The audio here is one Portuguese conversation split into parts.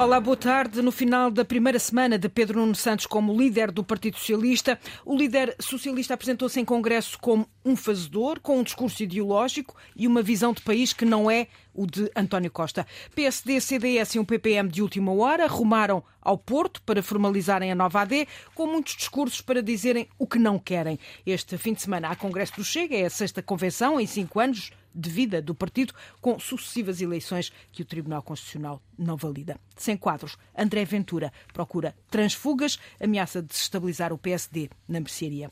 Olá, boa tarde. No final da primeira semana de Pedro Nuno Santos como líder do Partido Socialista, o líder socialista apresentou-se em Congresso como um fazedor, com um discurso ideológico e uma visão de país que não é o de António Costa. PSD, CDS e um PPM de última hora rumaram ao Porto para formalizarem a nova AD, com muitos discursos para dizerem o que não querem. Este fim de semana há Congresso do Chega, é a sexta convenção em cinco anos de vida do partido, com sucessivas eleições que o Tribunal Constitucional não valida. Sem quadros, André Ventura procura transfugas, ameaça desestabilizar o PSD na mercearia.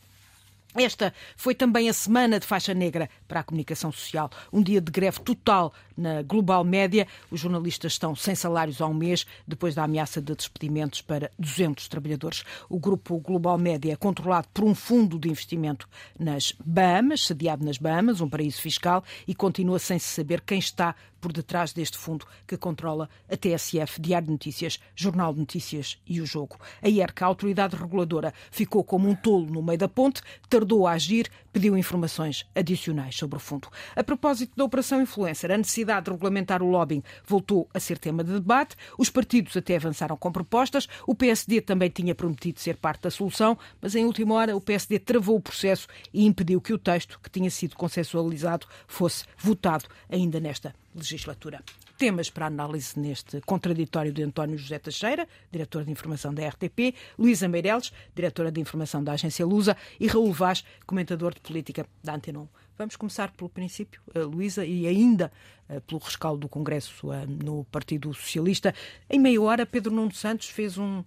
Esta foi também a semana de faixa negra para a comunicação social. Um dia de greve total na Global Média. Os jornalistas estão sem salários há um mês, depois da ameaça de despedimentos para 200 trabalhadores. O grupo Global Média é controlado por um fundo de investimento nas Bahamas, sediado nas Bahamas, um paraíso fiscal, e continua sem se saber quem está por detrás deste fundo que controla a TSF, Diário de Notícias, Jornal de Notícias e o Jogo. A IERC, a autoridade reguladora, ficou como um tolo no meio da ponte, tardou a agir, pediu informações adicionais sobre o fundo. A propósito da Operação Influencer, a necessidade de regulamentar o lobbying voltou a ser tema de debate. Os partidos até avançaram com propostas. O PSD também tinha prometido ser parte da solução, mas em última hora o PSD travou o processo e impediu que o texto, que tinha sido consensualizado, fosse votado ainda nesta legislatura. Temas para análise neste contraditório de António José Teixeira, diretor de informação da RTP, Luísa Meireles, diretora de informação da agência Lusa, e Raul Vaz, comentador de política da Antena 1. Vamos começar pelo princípio, uh, Luísa, e ainda uh, pelo rescaldo do Congresso uh, no Partido Socialista. Em meia hora, Pedro Nuno Santos fez um,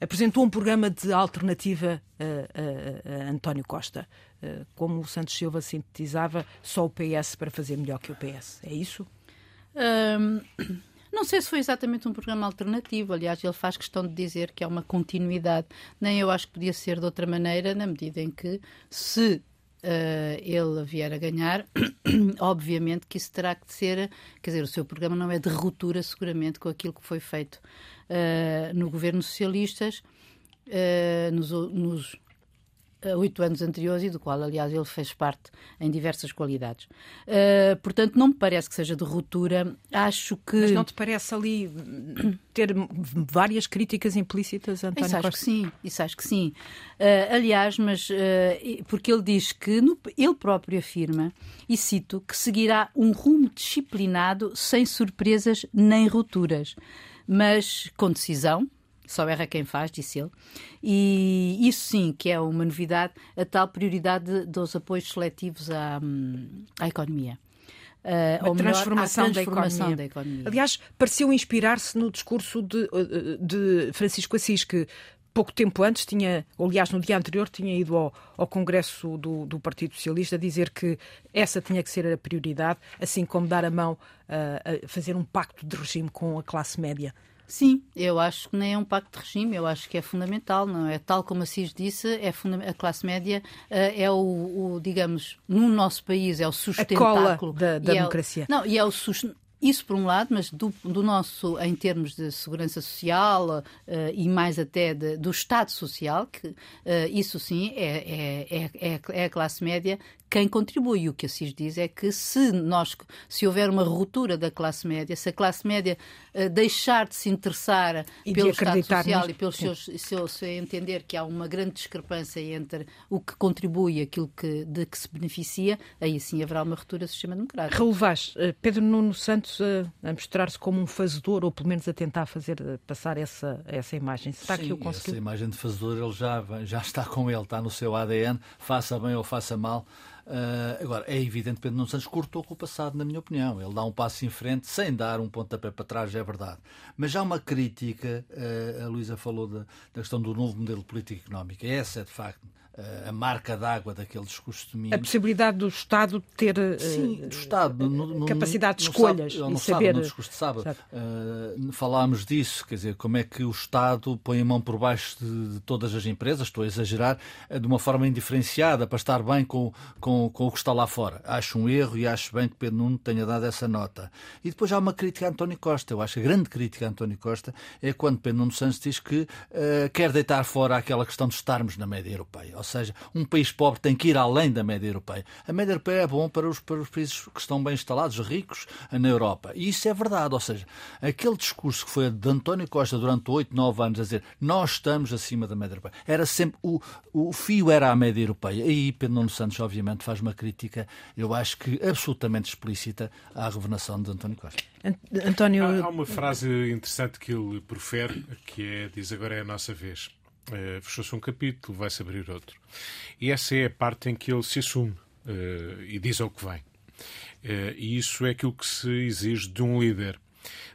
apresentou um programa de alternativa a, a, a António Costa. Como o Santos Silva sintetizava, só o PS para fazer melhor que o PS. É isso? Não sei se foi exatamente um programa alternativo. Aliás, ele faz questão de dizer que é uma continuidade. Nem eu acho que podia ser de outra maneira, na medida em que, se Uh, ele vier a ganhar, obviamente que isso terá que ser, quer dizer, o seu programa não é de ruptura seguramente com aquilo que foi feito uh, no governo socialistas uh, nos, nos oito anos anteriores e do qual, aliás, ele fez parte em diversas qualidades. Uh, portanto, não me parece que seja de ruptura. Acho que. Mas não te parece ali ter várias críticas implícitas, António Isso acho Costa? que sim, isso acho que sim. Uh, aliás, mas uh, porque ele diz que no, ele próprio afirma, e cito, que seguirá um rumo disciplinado sem surpresas nem rupturas, mas com decisão só erra quem faz, disse ele. E isso sim que é uma novidade, a tal prioridade dos apoios seletivos à, à economia. Uh, a transformação, melhor, transformação da, economia. da, economia. Aliás, pareceu inspirar-se no discurso de, de Francisco Assis, que pouco tempo antes tinha, ou aliás no dia anterior, tinha ido ao, ao Congresso do, do, Partido Socialista dizer que essa tinha que ser a prioridade, assim como dar a mão uh, a fazer um pacto de regime com a classe média. Sim, eu acho que nem é um pacto de regime, eu acho que é fundamental, não é? Tal como Assis disse, é a classe média uh, é o, o, digamos, no nosso país é o sustentáculo. A da, da democracia. É o, não, e é o isso por um lado, mas do, do, nosso, em termos de segurança social uh, e mais até de, do Estado social, que uh, isso sim é, é, é, é, a classe média quem contribui. O que Assis diz é que se nós, se houver uma ruptura da classe média, se a classe média uh, deixar de se interessar e pelo Estado social e pelos seus, seu, se entender que há uma grande discrepância entre o que contribui e aquilo que, de que se beneficia, aí sim haverá uma ruptura do sistema democrático. Raul Vaz, Pedro Nuno Santos a, a mostrar-se como um fazedor, ou pelo menos a tentar fazer passar essa, essa imagem. Será Sim, que o conseguiu? Essa imagem de fazedor ele já, já está com ele, está no seu ADN, faça bem ou faça mal. Uh, agora, é evidente que Pedro Nuno Santos cortou com o passado, na minha opinião. Ele dá um passo em frente sem dar um pontapé para trás, é verdade. Mas já uma crítica, uh, a Luísa falou da, da questão do novo modelo político-económico. Essa é, de facto, a marca d'água daquele discurso de A possibilidade do Estado ter Sim, do Estado, no, no, capacidade de escolhas no, e saber... no discurso de sábado, uh, falámos disso, quer dizer, como é que o Estado põe a mão por baixo de, de todas as empresas, estou a exagerar, de uma forma indiferenciada, para estar bem com, com com, com o que está lá fora. Acho um erro e acho bem que Pedro Nuno tenha dado essa nota. E depois há uma crítica a António Costa. Eu acho que a grande crítica a António Costa é quando Pedro Nuno Santos diz que uh, quer deitar fora aquela questão de estarmos na média europeia. Ou seja, um país pobre tem que ir além da média europeia. A média europeia é bom para os, para os países que estão bem instalados, ricos, na Europa. E isso é verdade. Ou seja, aquele discurso que foi de António Costa durante oito, nove anos a dizer nós estamos acima da média europeia, era sempre o, o fio era a média europeia. E aí Pedro Nuno Santos, obviamente, faz uma crítica, eu acho que absolutamente explícita à governação de António Costa. António... Há, há uma frase interessante que ele profere, que é, diz agora é a nossa vez. Uh, Fechou-se um capítulo, vai-se abrir outro. E essa é a parte em que ele se assume uh, e diz ao que vem. Uh, e isso é aquilo que se exige de um líder.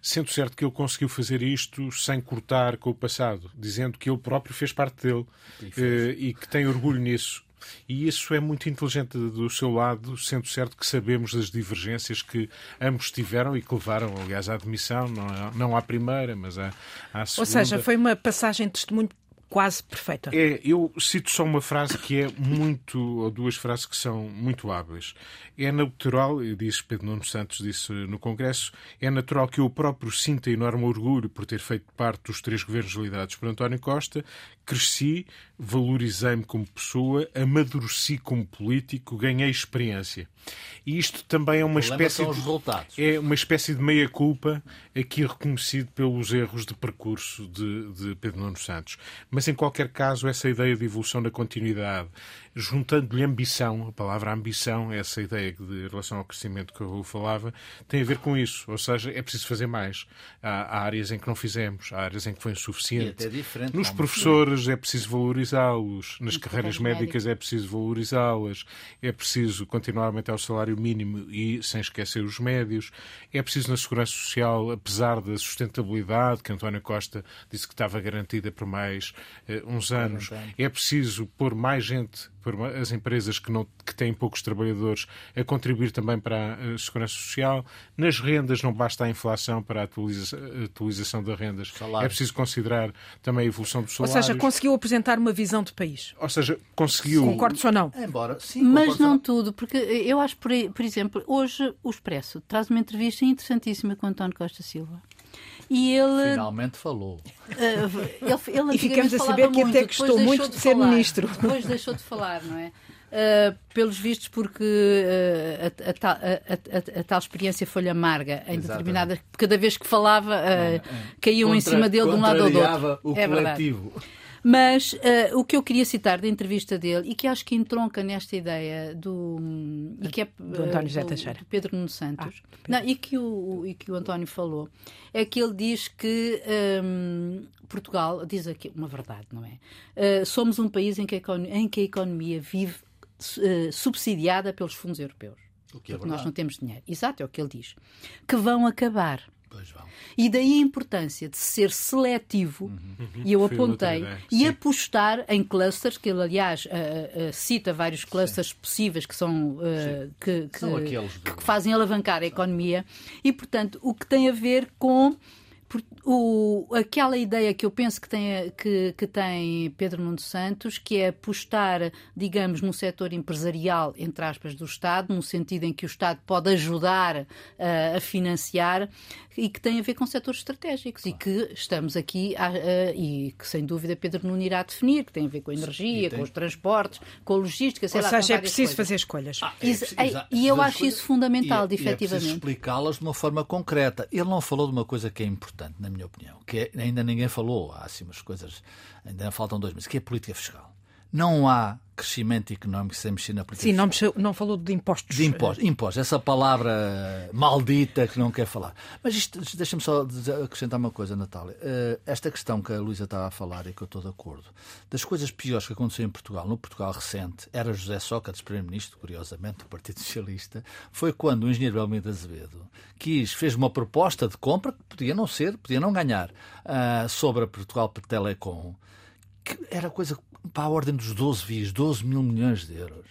Sendo certo que ele conseguiu fazer isto sem cortar com o passado, dizendo que ele próprio fez parte dele e, e que tem orgulho nisso. E isso é muito inteligente do seu lado, sendo certo que sabemos das divergências que ambos tiveram e que levaram, aliás, à admissão, não, não à primeira, mas à, à segunda. Ou seja, foi uma passagem de testemunho quase perfeita. É, eu cito só uma frase que é muito, ou duas frases que são muito hábeis. É natural, diz Pedro Nuno Santos, disse no Congresso, é natural que eu próprio sinta enorme orgulho por ter feito parte dos três governos liderados por António Costa, cresci, valorizei-me como pessoa, amadureci como político, ganhei experiência. E isto também é uma espécie de, é uma espécie de meia culpa aqui reconhecido pelos erros de percurso de, de Pedro Nuno Santos. Mas em qualquer caso essa ideia de evolução na continuidade juntando-lhe ambição, a palavra ambição, essa ideia de relação ao crescimento que eu falava, tem a ver com isso. Ou seja, é preciso fazer mais. Há, há áreas em que não fizemos, há áreas em que foi insuficiente. E até diferente, Nos professores é preciso valorizá-los, nas carreiras médicas é preciso valorizá-las, é preciso continuar a aumentar o salário mínimo e sem esquecer os médios, é preciso na segurança social, apesar da sustentabilidade que António Costa disse que estava garantida por mais uh, uns anos, é preciso pôr mais gente as empresas que, não, que têm poucos trabalhadores a contribuir também para a segurança social. Nas rendas não basta a inflação para a atualização, a atualização das rendas. Salário. É preciso considerar também a evolução do salário. Ou seja, conseguiu apresentar uma visão de país. Ou seja, conseguiu... Concordes ou não? Embora, sim, Mas não tudo, porque eu acho, por, por exemplo, hoje o Expresso traz uma entrevista interessantíssima com António Costa Silva. E ele. Finalmente falou. Uh, ele, ele e ficamos a saber que até gostou muito de, de ser falar, ministro. Depois deixou de falar, não é? Uh, pelos vistos, porque uh, a, a, a, a, tal experiência foi amarga em determinadas. Cada vez que falava, uh, é, é. caíam Contra, em cima dele de um lado ou do outro. O é coletivo. Verdade. Mas uh, o que eu queria citar da entrevista dele, e que acho que entronca nesta ideia do. E que é, do António José Teixeira. Do Pedro Nuno Santos, ah, Pedro. Não, e, que o, e que o António falou, é que ele diz que um, Portugal, diz aqui uma verdade, não é? Uh, somos um país em que, em que a economia vive uh, subsidiada pelos fundos europeus. O que é porque nós não temos dinheiro. Exato, é o que ele diz. Que vão acabar. Pois vão. E daí a importância de ser seletivo, uhum. e eu apontei, e Sim. apostar em clusters, que ele, aliás, uh, uh, cita vários clusters Sim. possíveis que são, uh, que, que, são que, fazem alavancar a economia, e, portanto, o que tem a ver com o, aquela ideia que eu penso que tem, que, que tem Pedro Nuno Santos, que é apostar, digamos, no setor empresarial, entre aspas, do Estado, no sentido em que o Estado pode ajudar uh, a financiar, e que tem a ver com setores estratégicos claro. e que estamos aqui a, e que sem dúvida Pedro Nuno irá definir, que tem a ver com a energia, tem... com os transportes, com a logística, sei Ou lá, seja, é preciso coisas. fazer escolhas. Ah, é, é, e eu acho isso fundamental, e, efetivamente. E é explicá-las de uma forma concreta. Ele não falou de uma coisa que é importante, na minha opinião, que é, ainda ninguém falou, há assim umas coisas, ainda faltam dois meses, que é a política fiscal. Não há crescimento económico sem mexer na política Sim, não, mexeu, não falou de impostos. De impostos, impostos, essa palavra maldita que não quer falar. Mas isto, deixa-me só acrescentar uma coisa, Natália. Eh, esta questão que a Luísa estava a falar e que eu estou de acordo, das coisas piores que aconteceram em Portugal, no Portugal recente, era José Sócrates, Primeiro-Ministro, curiosamente, do Partido Socialista, foi quando o engenheiro Belmiro Azevedo quis, fez uma proposta de compra que podia não ser, podia não ganhar, uh, sobre a Portugal Telecom, que era coisa para a ordem dos 12 vias, 12 mil milhões de euros,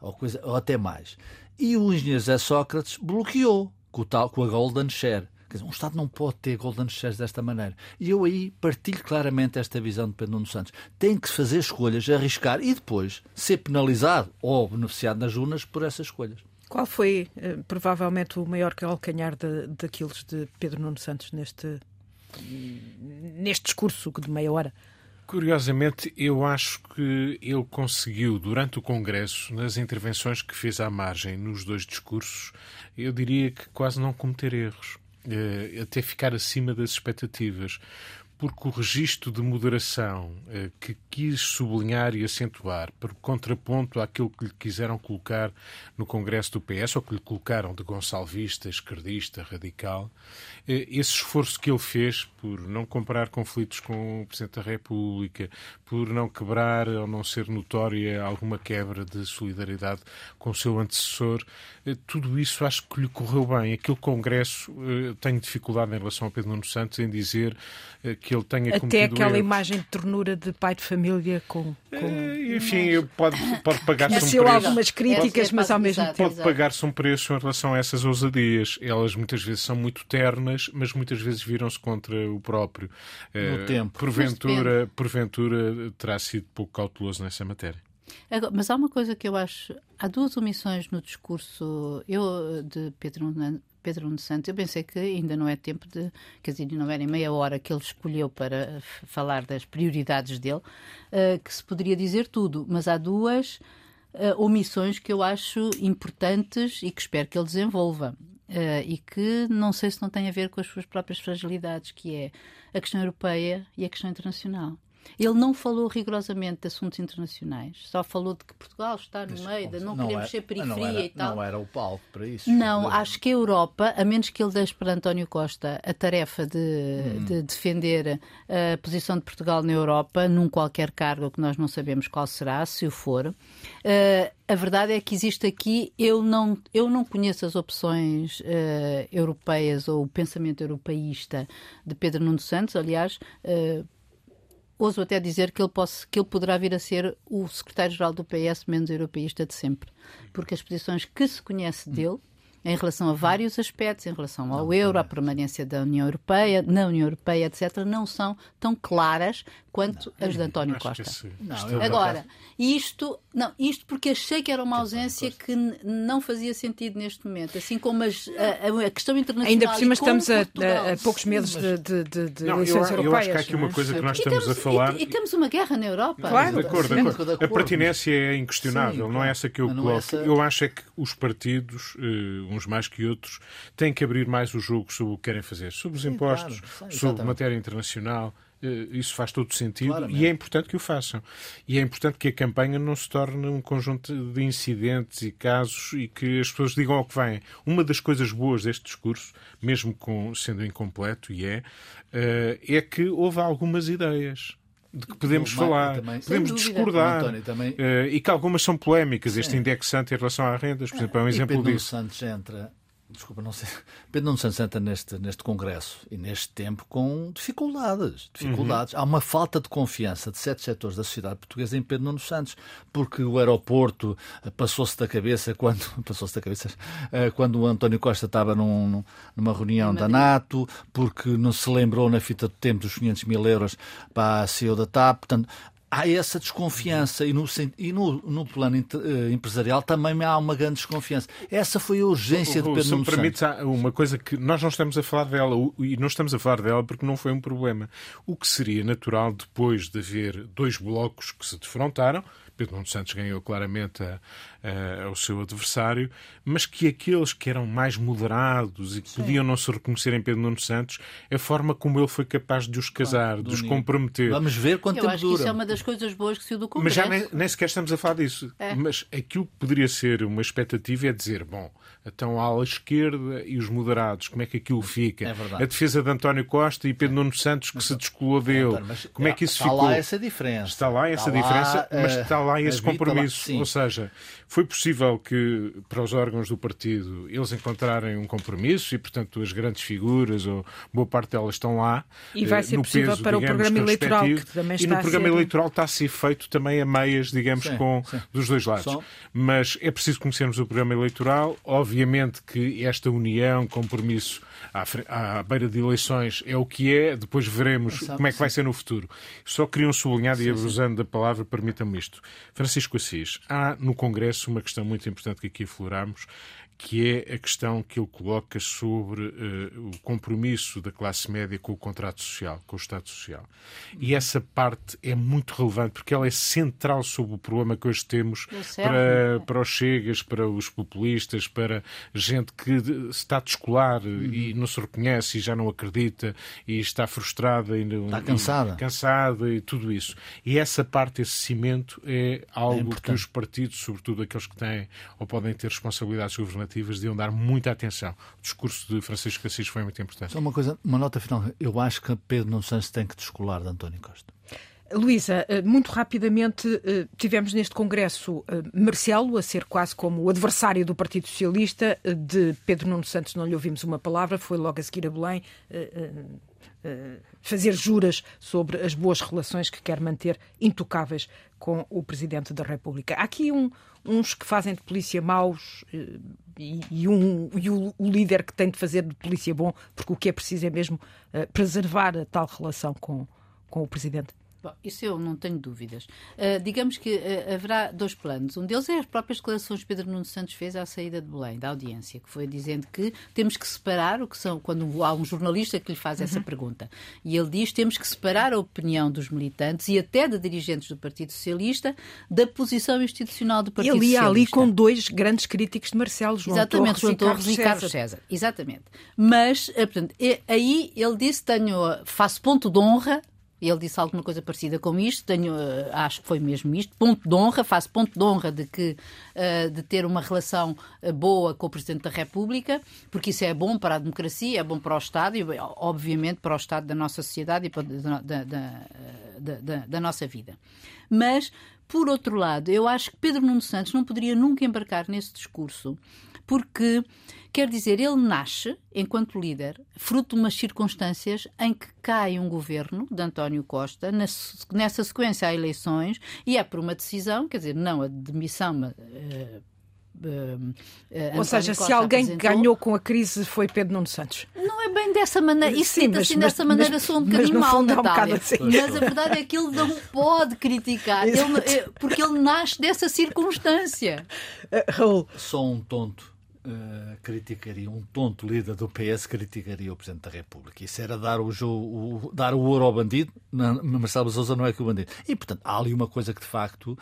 ou, coisa, ou até mais. E o engenheiro Zé Sócrates bloqueou com, o tal, com a Golden Share. Dizer, um Estado não pode ter golden shares desta maneira. E eu aí partilho claramente esta visão de Pedro Nuno Santos. Tem que fazer escolhas, arriscar e depois ser penalizado ou beneficiado nas urnas por essas escolhas. Qual foi, eh, provavelmente, o maior calcanhar de, daqueles de Pedro Nuno Santos neste, neste discurso de meia hora? Curiosamente, eu acho que ele conseguiu, durante o Congresso, nas intervenções que fez à margem, nos dois discursos, eu diria que quase não cometer erros, eh, até ficar acima das expectativas porque o registro de moderação eh, que quis sublinhar e acentuar, por contraponto àquilo que lhe quiseram colocar no Congresso do PS, ou que lhe colocaram de gonçalvista, esquerdista, radical, eh, esse esforço que ele fez por não comparar conflitos com o Presidente da República, por não quebrar ou não ser notória alguma quebra de solidariedade com o seu antecessor, eh, tudo isso acho que lhe correu bem. Aquele Congresso, eh, tenho dificuldade em relação a Pedro Nuno Santos em dizer eh, que ele tenha Até cometido aquela erros. imagem de ternura de pai de família com. com... Eh, Enfim, pode, pode pagar-se um preço. algumas críticas, É, é mas ao mesmo tempo. Pode pagar-se um preço em relação a essas ousadias. Elas muitas vezes são muito ternas, mas muitas vezes viram-se contra o próprio. Eh, tempo. Porventura, porventura terá sido pouco cauteloso nessa matéria. Agora, mas há uma coisa que eu acho. Há duas omissões no discurso eu, de Pedro, Pedro Nuno Santos. Eu pensei que ainda não é tempo de. Quer dizer, não era em meia hora que ele escolheu para falar das prioridades dele, eh, que se poderia dizer tudo. Mas há duas eh, omissões que eu acho importantes e que espero que ele desenvolva. Eh, e que não sei se não tem a ver com as suas próprias fragilidades, que é a questão europeia e a questão internacional. Ele não falou rigorosamente de assuntos internacionais, só falou de que Portugal está no meio, de não, queremos é- ser periferia não era, e tal. Não era o palco para isso. Não, acho que a Europa, a menos que ele deixe para António Costa a tarefa de, Hum. de defender a posição de Portugal na Europa, num qualquer cargo que nós não sabemos qual será, se o for, eh, a verdade é que existe aqui, eu não, eu não conheço as opções eh, europeias ou o pensamento europeísta de Pedro Nuno Santos, aliás. eh, ouso até dizer que ele, que ele poderá vir a ser o secretário-geral do PS menos europeísta de sempre. Porque as posições que se conhece dele, em relação a vários aspectos, em relação ao euro, à permanência da União Europeia, na União Europeia, etc., não são tão claras quanto as de António Acho que Costa. esse- Não, eu, Agora, isto, não, isto porque achei que era uma ausência que não fazia sentido neste momento, assim como as- a, a- questão internacional. Ainda por cima estamos a, a- a poucos meses de, de, de, de Não, eu, eleições eu europeias. acho que há aqui não uma é? coisa que nós E estamos a temos- falar. E, e temos uma guerra na Europa. Claro. De acordo, de acordo. A pertinência é inquestionável, Sim, não é claro. essa que eu não é coloco. essa- Eu acho é que os partidos, eh, uns mais que outros, têm que abrir mais o jogo sobre o que querem fazer, sobre os Sim, impostos, claro. Sim, sobre matéria internacional. eh, Isso faz todo sentido Claramente. e é importante que o façam. E é importante que a campanha não se torne um conjunto de incidentes e casos e que as pessoas digam ao que vêm. Uma das coisas boas deste discurso, mesmo com, sendo incompleto, e é, eh, é que houve algumas ideias de que podemos falar, também- podemos discordar. António, também- Eh, e que algumas são polémicas. Este indexante em relação às rendas, por exemplo, é um E exemplo Pedro disso. Santos entra, desculpa, não sei. Pedro Nuno Santos entra neste, neste Congresso e neste tempo com dificuldades. dificuldades. Uhum. Há uma falta de confiança de sete setores da sociedade portuguesa em Pedro Nuno Santos, porque o aeroporto eh, passou-se da cabeça quando passou-se da cabeça eh, quando o António Costa estava num- num- numa reunião da NATO, porque não se lembrou na fita do tempo dos 500 mil euros para a CEO da TAP. Portanto, há essa desconfiança e no, e no, no plano inter- eh, empresarial também há uma grande desconfiança. Essa foi a urgência de Pedro se me permites, há uma coisa que nós não estamos a falar dela, e não estamos a falar dela porque não foi um problema. O que seria natural depois de haver dois blocos que se defrontaram, Pedro Nuno Santos ganhou claramente a- a- ao seu adversário, mas que aqueles que eram mais moderados e que podiam não se reconhecer em Pedro Nuno Santos, a forma como ele foi capaz de os casar, de os comprometer. Vamos ver quanto Eu tempo acho que dura. É das coisas boas que se do Mas Congresso. já nem, nem sequer estamos a falar disso. É. Mas aquilo que poderia ser uma expectativa é dizer, bom, então a ala esquerda e os moderados, como é que aquilo fica? É verdade. a defesa de António Costa e Pedro Nuno Santos que se descolou dele. Mas como é que isso está ficou? lá essa diferença. Está lá essa Está lá, diferença, mas eh, está lá a esse lá- compromisso. sim. Ou seja, foi possível que para os órgãos do partido eles encontrarem um compromisso e, portanto, as grandes figuras, ou boa parte delas estão lá. E vai eh, ser no possível peso, para o digamos, programa que eleitoral, que também E está no a programa ser- eleitoral eleitoral está a ser feito também a meias, digamos, sim, com sim. dos dois lados. Só... Mas é preciso conhecermos o programa eleitoral. Obviamente que esta união, compromisso à, à beira de eleições é o que é, depois veremos Exato, como é que vai ser no futuro. Só queriam sublinhar, e abusando da palavra, permitam-me isto. Francisco Assis, há no Congresso uma questão muito importante que aqui afloramos, que é a questão que ele coloca sobre uh, o compromisso da classe média com o contrato social, com o Estado Social. E essa parte é muito relevante porque ela é central sobre o problema que hoje temos para, para os chegas, para os populistas, para gente que está a descolar uhum. e não se reconhece e já não acredita e está frustrada e está cansada. E, cansada e tudo isso. E essa parte, esse cimento é algo é que os partidos, sobretudo aqueles que têm ou podem ter responsabilidades governamentais alternativas deviam dar muita atenção. O discurso de Francisco Assis foi muito importante. Só uma coisa, uma nota final. Eu acho que Pedro Nuno Santos tem que descolar de António Costa. Luísa, eh, muito rapidamente eh, tivemos neste Congresso eh, Marcelo a ser quase como o adversário do Partido Socialista. De Pedro Nuno Santos não lhe ouvimos uma palavra, foi logo a seguir a Belém fazer juras sobre as boas relações que quer manter intocáveis com o Presidente da República. Há aqui um, uns que fazem de polícia maus e, e, um, e o, o, líder que tem de fazer de polícia bom, porque o que é preciso é mesmo preservar a tal relação com, com o Presidente. Bom, isso eu não tenho dúvidas. Uh, digamos que uh, haverá dois planos. Um deles é as próprias declarações que Pedro Nuno Santos fez à saída de Belém, da audiência, que foi dizendo que temos que separar o que são, quando há um jornalista que lhe faz essa uhum. pergunta. E ele diz temos que separar a opinião dos militantes e até de dirigentes do Partido Socialista da posição institucional do Partido ele Socialista. Ele ia ali com dois grandes críticos de Marcelo, João Exatamente, Torres, João Torres e Carlos César. Exatamente. Mas, eh, portanto, aí ele disse, tenho, faço ponto de honra ele disse alguma coisa parecida com isto, tenho, uh, acho que foi mesmo isto, ponto de honra, faço ponto de honra de, que, uh, de ter uma relação uh, boa com o Presidente da República, porque isso é bom para a democracia, é bom para o Estado e, obviamente, para o Estado da nossa sociedade e para, da, da, da, da nossa vida. Mas, por outro lado, eu acho que Pedro Nuno Santos não poderia nunca embarcar nesse discurso, porque Quer dizer, ele nasce, enquanto líder, fruto de umas circunstâncias em que cai um governo de António Costa, nessa sequência há eleições, e é por uma decisão, quer dizer, não a demissão, mas. Uh, Uh, uh, Ou seja, Costa se alguém apresentou... ganhou com a crise foi Pedro Nuno Santos. Não é bem dessa maneira. Isso Sim, mas, assim mas, dessa maneira mas, sou um bocadinho mal, Natália. Um assim. Mas a verdade é que ele não pode criticar, ele, porque ele nasce dessa circunstância. Uh, Raul. Só um tonto uh, criticaria, um tonto líder do PS criticaria o Presidente da República. Isso era dar o, jogo, o, dar o ouro ao bandido. Não, Marcelo Souza não é que o bandido. E, portanto, há ali uma coisa que, de facto, uh,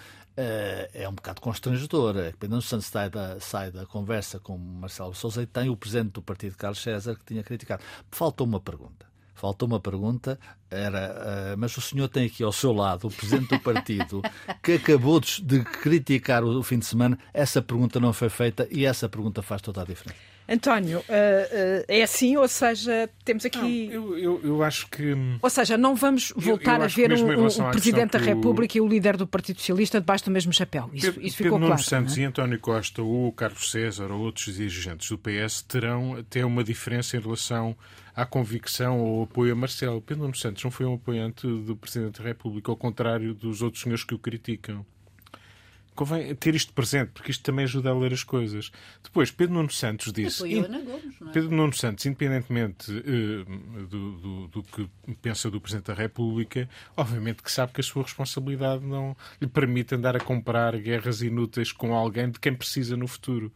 é um bocado constrangedora. Pedro Santos sai da, sai da conversa com Marcelo Souza e tem o Presidente do Partido, Carlos César, que tinha criticado. Faltou uma pergunta. Faltou uma pergunta, era, uh, mas o senhor tem aqui ao seu lado o presidente do partido que acabou de criticar o, o fim de semana. Essa pergunta não foi feita e essa pergunta faz toda a diferença. António, uh, uh, é assim, ou seja, temos aqui. Não, eu, eu, eu, acho que. Ou seja, não vamos voltar eu, a ver um, um, Presidente da República o... e o líder do Partido Socialista debaixo do mesmo chapéu. Isso, Pedro, isso ficou Pedro claro. Nuno Santos é? e António Costa, ou Carlos César, ou outros dirigentes do PS terão até uma diferença em relação à convicção ou apoio a Marcelo. Pedro Santos não foi um apoiante do Presidente da República, ao contrário dos outros senhores que o criticam. Convém ter isto presente, porque isto também ajuda a ler as coisas. Depois, Pedro Nuno Santos disse. Gomes, é? Pedro Nuno Santos, independentemente uh, do, do, do, que pensa do Presidente da República, obviamente que sabe que a sua responsabilidade não lhe permite andar a comprar guerras inúteis com alguém de quem precisa no futuro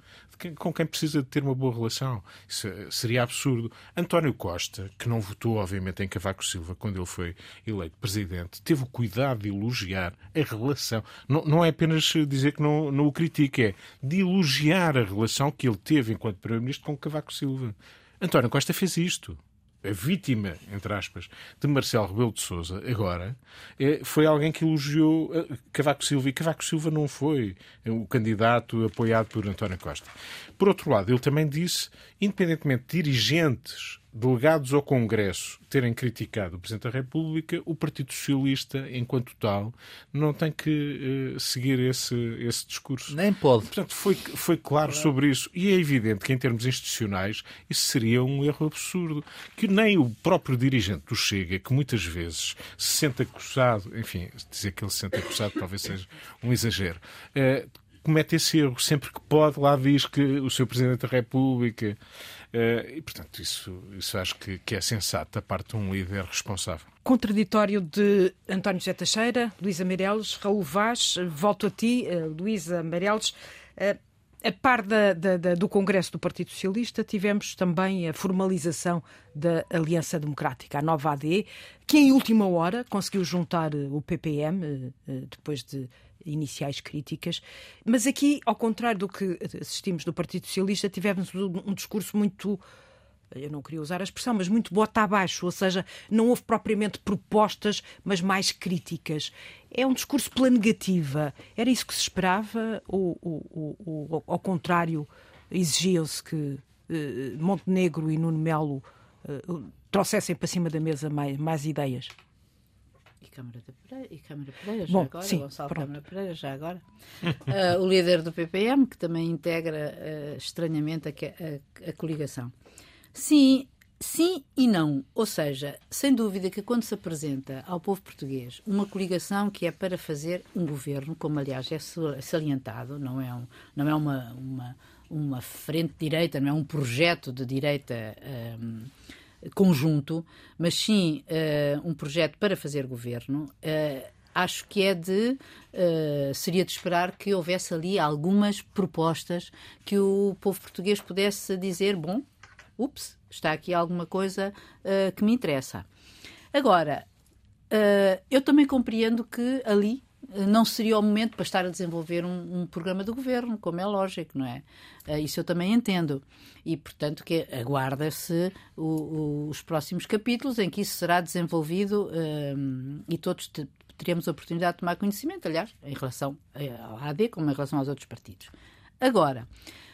com quem precisa de ter uma boa relação. Isso eh, seria absurdo. António Costa, que não votou, obviamente, em Cavaco Silva quando ele foi eleito presidente, teve o cuidado de elogiar a relação. Não, não é apenas dizer que não, não o critica, é de elogiar a relação que ele teve enquanto Primeiro-Ministro com Cavaco Silva. António Costa fez isto a vítima, entre aspas, de Marcelo Rebelo de Sousa, agora, é, foi alguém que elogiou eh, Cavaco Silva. E Cavaco Silva não foi o candidato apoiado por António Costa. Por outro lado, ele também disse, independentemente de dirigentes delegados ao Congresso terem criticado o Presidente da República, o Partido Socialista, enquanto tal, não tem que uh, seguir esse, esse discurso. Nem pode. Portanto, foi, foi claro sobre isso. E é evidente que, em termos institucionais, isso seria um erro absurdo. Que nem o próprio dirigente do Chega, que muitas vezes se sente acusado, enfim, dizer que ele se sente acusado talvez seja um exagero. Uh, comete esse erro. Sempre que pode, lá diz que o seu Presidente da República. Uh, e, portanto, isso, isso acho que, que é sensato da parte de um líder responsável. Contraditório de António José Teixeira, Luísa Meireles, Raul Vaz, volto a ti, uh, Luísa Meireles. Uh, a par da, da, da, do Congresso do Partido Socialista, tivemos também a formalização da Aliança Democrática, a nova AD, que em última hora conseguiu juntar o PPM, depois de iniciais críticas. Mas aqui, ao contrário do que assistimos do Partido Socialista, tivemos um discurso muito eu não queria usar a expressão, mas muito bota abaixo, ou seja, não houve propriamente propostas, mas mais críticas. É um discurso pela negativa. Era isso que se esperava ou, ou, ou ao contrário, exigiam-se que eh, Montenegro e Nuno Melo eh, trouxessem para cima da mesa mais, mais ideias? Câmara de Pereira, e Câmara Pereira, já Bom, agora, sim, Gonçalo pronto. Câmara Pereira, já agora. uh, o líder do PPM, que também integra uh, estranhamente a, a, a, coligação. Sim, sim e não. Ou seja, sem dúvida que quando se apresenta ao povo português uma coligação que é para fazer um governo, como aliás é salientado, não é, um, não é uma, uma, uma frente direita, não é um projeto de direita. Um, conjunto, mas sim uh, um projeto para fazer governo. Uh, acho que é de uh, seria de esperar que houvesse ali algumas propostas que o povo português pudesse dizer bom, ups, está aqui alguma coisa que me interessa. Agora, eu também compreendo que ali não seria o momento para estar a desenvolver um, um, programa do governo, como é lógico, não é? Uh, isso eu também entendo. E, portanto, que aguarda-se os próximos capítulos em que isso será desenvolvido uh, e todos teremos a oportunidade de tomar conhecimento, aliás, em relação ao AD como em relação aos outros partidos. Agora,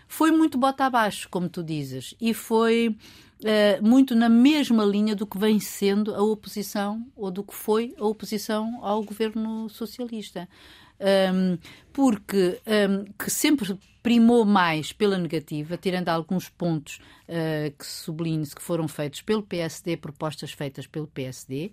foi muito bota abaixo, como tu dizes, e foi uh, muito na mesma linha do que vem sendo a oposição ou do que foi a oposição ao governo socialista. Um, porque um, que sempre primou mais pela negativa, tirando alguns pontos uh, que sublinhe-se que foram feitos pelo PSD, propostas feitas pelo PSD,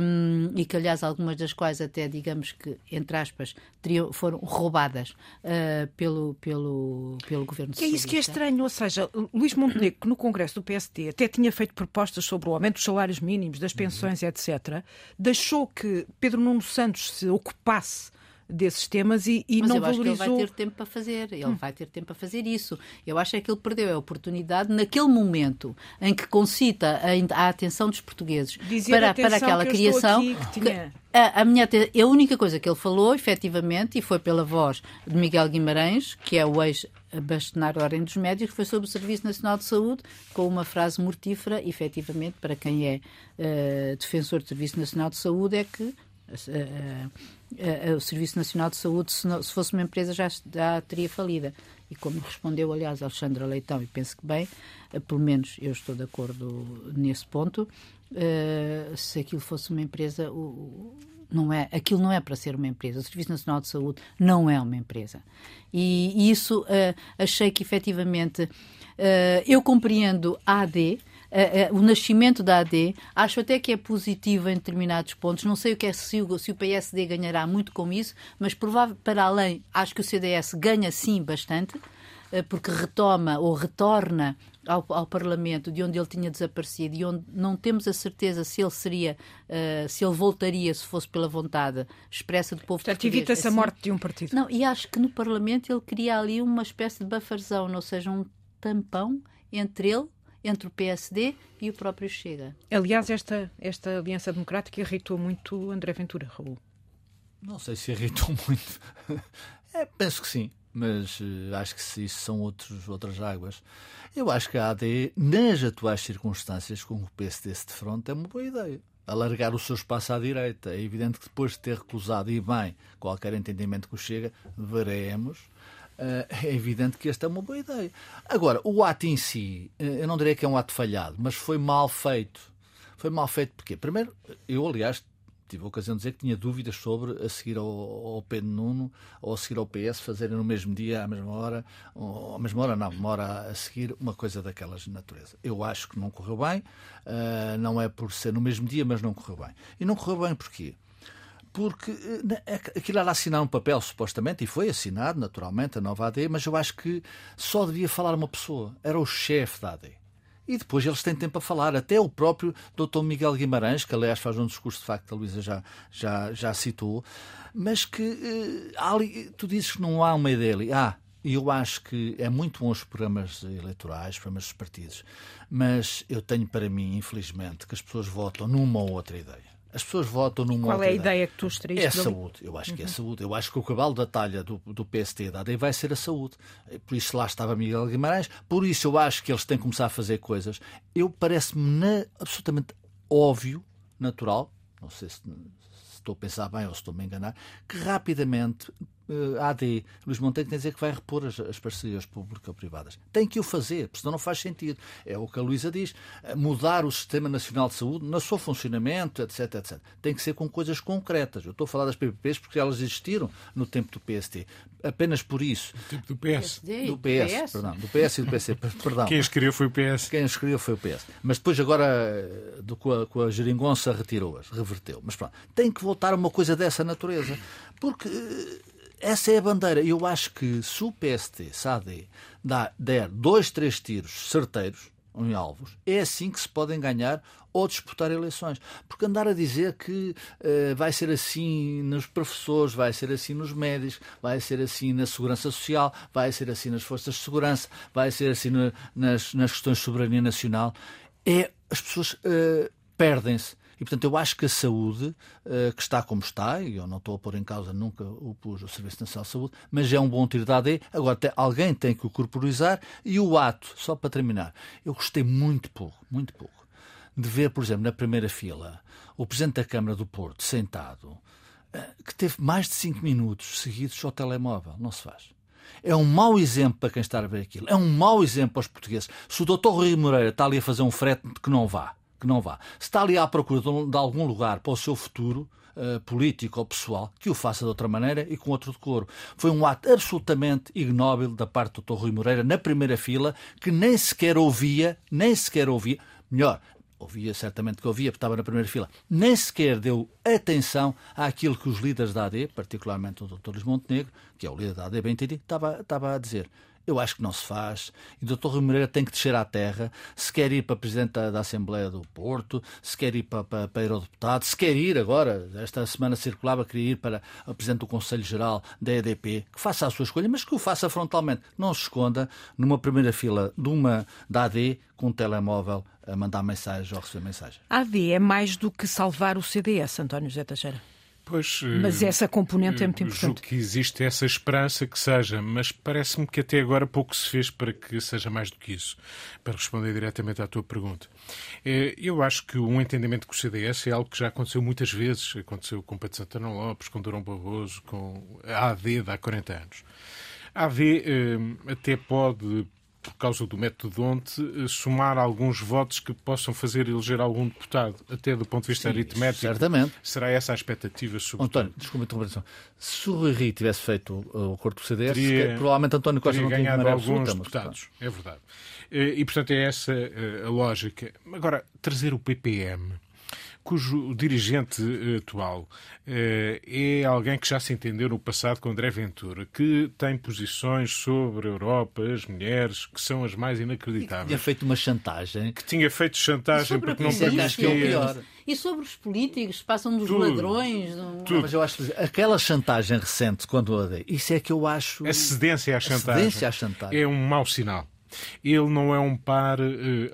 um, e que, aliás, algumas das quais até, digamos que, entre aspas, teriam, foram roubadas uh, pelo, pelo, pelo governo que É isso que é estranho, ou seja, Luís Montenegro, que no Congresso do PSD até tinha feito propostas sobre o aumento dos salários mínimos, das pensões, uhum. etc., deixou que Pedro Nuno Santos se ocupasse desses temas e, e Mas não eu valorizou. Acho que ele vai ter tempo para fazer, ele hum. vai ter tempo para fazer isso. Eu acho é que ele perdeu a oportunidade naquele momento em que concita a, a atenção dos portugueses para, para aquela criação. Que tinha... a, a, minha, a única coisa que ele falou, efetivamente, e foi pela voz de Miguel Guimarães, que é o ex bastonar a Ordem dos Médicos, foi sobre o Serviço Nacional de Saúde, com uma frase mortífera, efetivamente, para quem é uh, defensor do Serviço Nacional de Saúde, é que o Serviço Nacional de Saúde, se, não, se, fosse uma empresa, já, já teria falida. E como respondeu, aliás, Alexandra Leitão, e penso que bem, uh, pelo menos eu estou de acordo nesse ponto, se aquilo fosse uma empresa, o, não é, aquilo não é para ser uma empresa. O Serviço Nacional de Saúde não é uma empresa. E, e isso achei que efetivamente eu compreendo a AD, uh, uh, o nascimento da AD, acho até que é positivo em determinados pontos. Não sei o que é se o, se o PSD ganhará muito com isso, mas provável, para além, acho que o CDS ganha sim bastante, uh, porque retoma ou retorna ao, ao, Parlamento, de onde ele tinha desaparecido e onde não temos a certeza se ele seria, uh, se ele voltaria se fosse pela vontade expressa do povo Portanto, evita-se assim, a morte de um partido. Não, e acho que no Parlamento ele cria ali uma espécie de bufferzão, ou seja, um tampão entre ele entre o PSD e o próprio Chega. Aliás, esta, esta aliança democrática irritou muito André Ventura, Raul. Não sei se irritou muito. É, penso que sim, mas uh, acho que isso são outros, outras águas. Eu acho que a AD, nas atuais circunstâncias, com o PSD se defronte, é uma boa ideia. Alargar o seu espaço à direita. É evidente que depois de ter recusado, e bem, qualquer entendimento que o Chega, veremos é evidente que esta é uma boa ideia. Agora, o ato em si, eu não diria que é um ato falhado, mas foi mal feito. Foi mal feito porque, primeiro, eu, aliás, tive a ocasião de dizer que tinha dúvidas sobre a seguir ao, ao Pedro Nuno ou a seguir ao PS fazerem no mesmo dia, à mesma hora, ou à mesma hora, não, uma hora a seguir, uma coisa daquelas natureza. Eu acho que não correu bem, uh, não é por ser no mesmo dia, mas não correu bem. E não correu bem porquê? Porque uh, aquilo era assinar um papel, supostamente, e foi assinado, naturalmente, a nova AD, mas eu acho que só devia falar uma pessoa, era o chefe da AD e depois eles têm tempo a falar. Até o próprio Dr. Miguel Guimarães, que aliás faz um discurso de facto, a Luísa já, já, já citou, mas que uh, ali, tu dizes que não há uma ideia ali. Ah, eu acho que é muito bom os programas eleitorais, programas dos partidos, mas eu tenho para mim, infelizmente, que as pessoas votam numa ou outra ideia. As pessoas votam numa Qual é a ideia que tu extraíste? É a saúde. Eu acho que é a uhum. saúde. Eu acho que o cavalo da talha do, do PST da AD vai ser a saúde. Por isso lá estava Miguel Guimarães. Por isso eu acho que eles têm que começar a fazer coisas. Eu parece-me absolutamente óbvio, natural, não sei se, se estou a pensar bem ou se estou a me enganar, que rapidamente uh, eh, AD, Luís Monteiro tem dizer que vai repor as, as parcerias público-privadas. Tem que o fazer, porque senão não faz sentido. É o que a Luísa diz, eh, mudar o Sistema Nacional de Saúde no seu funcionamento, etc, etc. Tem que ser com coisas concretas. Eu estou a falar das PPPs porque elas existiram no tempo do PST. Apenas por isso. No tempo do PS. Do PS, PS, perdão. Do PS e do PC, perdão. Quem escreveu foi o PS. Quem escreveu foi o PS. Mas depois agora, eh, do, com, a, com a geringonça, retirou-as, reverteu. Mas pronto, tem que voltar a uma coisa dessa natureza. Porque essa é a bandeira. Eu acho que se o PST, se a AD, dá, der dois, três tiros certeiros em alvos, é assim que se podem ganhar ou disputar eleições. Porque andar a dizer que uh, vai ser assim nos professores, vai ser assim nos médicos, vai ser assim na segurança social, vai ser assim nas forças de segurança, vai ser assim no, nas, nas questões de soberania nacional, é as pessoas uh, perdem-se. E, portanto, eu acho que a saúde, uh, que está como está, e eu não estou a pôr em causa, nunca o pus o Serviço Nacional de Saúde, mas é um bom tiro da AD. Agora, alguém tem que o corporizar. E o ato, só para terminar, eu gostei muito pouco, muito pouco, de ver, por exemplo, na primeira fila, o Presidente da Câmara do Porto sentado, uh, que teve mais de cinco minutos seguidos ao telemóvel. Não se faz. É um mau exemplo para quem está a ver aquilo. É um mau exemplo aos portugueses. Se o Dr. Rui Moreira está ali a fazer um frete que não vá, que não vá. Se está ali à procura de algum lugar para o seu futuro, Uh, político ou pessoal, que o faça de outra maneira e com outro decoro. Foi um ato absolutamente ignóbil da parte do Dr. Rui Moreira, na primeira fila, que nem sequer ouvia, nem sequer ouvia, melhor, ouvia certamente que ouvia, porque estava na primeira fila, nem sequer deu atenção àquilo que os líderes da AD, particularmente o Dr. Luís Montenegro, que é o líder da AD, bem entendido, estava, estava a dizer. Eu acho que não se faz. E o Dr. Rui Moreira tem que descer à terra. Se quer ir para Presidente da, da Assembleia do Porto, se quer ir para, para, para Eurodeputado, se quer ir agora, esta semana circulava, queria ir para o Presidente do Conselho Geral da EDP, que faça a sua escolha, mas que o faça frontalmente. Não se esconda numa primeira fila de uma da AD com um telemóvel a mandar mensagem ou receber mensagem. A AD é mais do que salvar o CDS, António José Teixeira. Pois, mas essa componente é muito importante. Julgo que existe essa esperança que seja, mas parece-me que até agora pouco se fez para que seja mais do que isso. Para responder diretamente à tua pergunta. Eh, eu acho que um entendimento com o CDS é algo que já aconteceu muitas vezes. Aconteceu com Pedro Santana Lopes, com Durão Barroso, com a AD de há 40 anos. A AD eh, até pode por causa do método Donte, eh, somar alguns votos que possam fazer eleger algum deputado, até do ponto de vista Sim, aritmético. Certamente. Será essa a expectativa, sobretudo? António, desculpa a. Se o Rui Rio tivesse feito o acordo do CDS, teria, provavelmente António Costa não tinha ganhado alguns absoluta, deputados. Mas, é verdade. Eh, e, portanto, é essa eh, a lógica. Agora, trazer o PPM cujo dirigente eh, atual eh, é alguém que já se entendeu no passado com André Ventura, que tem posições sobre a Europa, as mulheres, que são as mais inacreditáveis. Que tinha feito uma chantagem. Que tinha feito chantagem porque não permitia... É e sobre os políticos, passam dos tudo, ladrões. Não... Tudo. Mas eu acho que aquela chantagem recente, quando isso é que eu acho. A cedência à chantagem, cedência à chantagem. é um mau sinal Ele não é um par uh,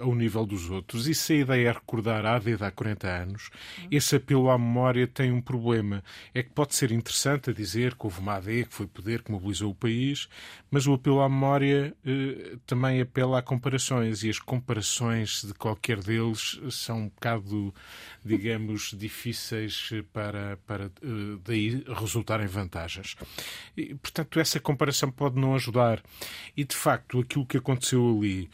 ao nível dos outros. E se a ideia é recordar a AD há 40 anos, esse apelo à memória tem um problema. É que pode ser interessante a dizer que houve uma AD que foi poder, que mobilizou o país, mas o apelo à memória uh, também apela a comparações e as comparações de qualquer deles são um bocado, digamos, difíceis para, para uh, daí resultarem vantagens. E, portanto, essa comparação pode não ajudar. E, de facto, aquilo que aconteceu ali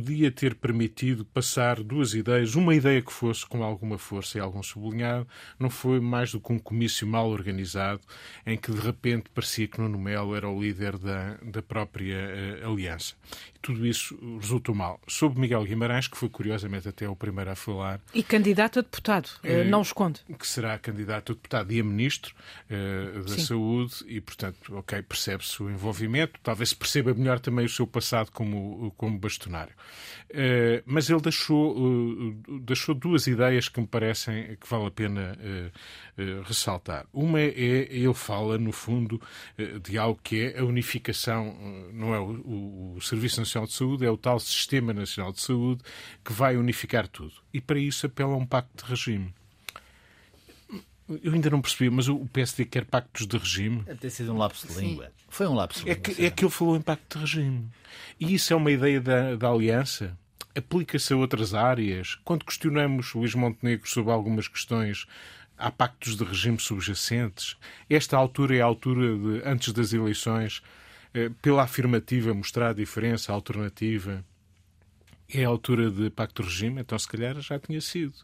podia ter permitido passar duas ideias, uma ideia que fosse com alguma força e algum sublinhado, não foi mais do que um comício mal organizado, em que de repente parecia que Nuno Melo era o líder da, da própria uh, aliança. Tudo isso resultou mal. Soube Miguel Guimarães, que foi curiosamente até o primeiro a falar. E candidato a deputado, uh, não esconde. Que será candidato a deputado e a ministro uh, da Sim. Saúde, e portanto, ok, percebe-se o envolvimento, talvez se perceba melhor também o seu passado como, como bastonário. Uh, mas ele deixou, uh, deixou duas ideias que me parecem que vale a pena ressaltar. Uma é, ele fala, no fundo, de algo que é a unificação, não é o, o, Serviço Nacional de Saúde, é o tal Sistema Nacional de Saúde que vai unificar tudo. E para isso apela a um pacto de regime. Eu ainda não percebi, mas o PSD quer pactos de regime. Deve ter sido um lapso de língua. Sim. Foi um lapso de língua. É que, é que ele falou em pacto de regime. E isso é uma ideia da, da aliança? Aplica-se a outras áreas? Quando questionamos Luís Montenegro sobre algumas questões, há pactos de regime subjacentes? Esta altura é a altura de, antes das eleições, pela afirmativa, mostrar a diferença, a alternativa? É a altura de pacto de regime, então se calhar já tinha sido.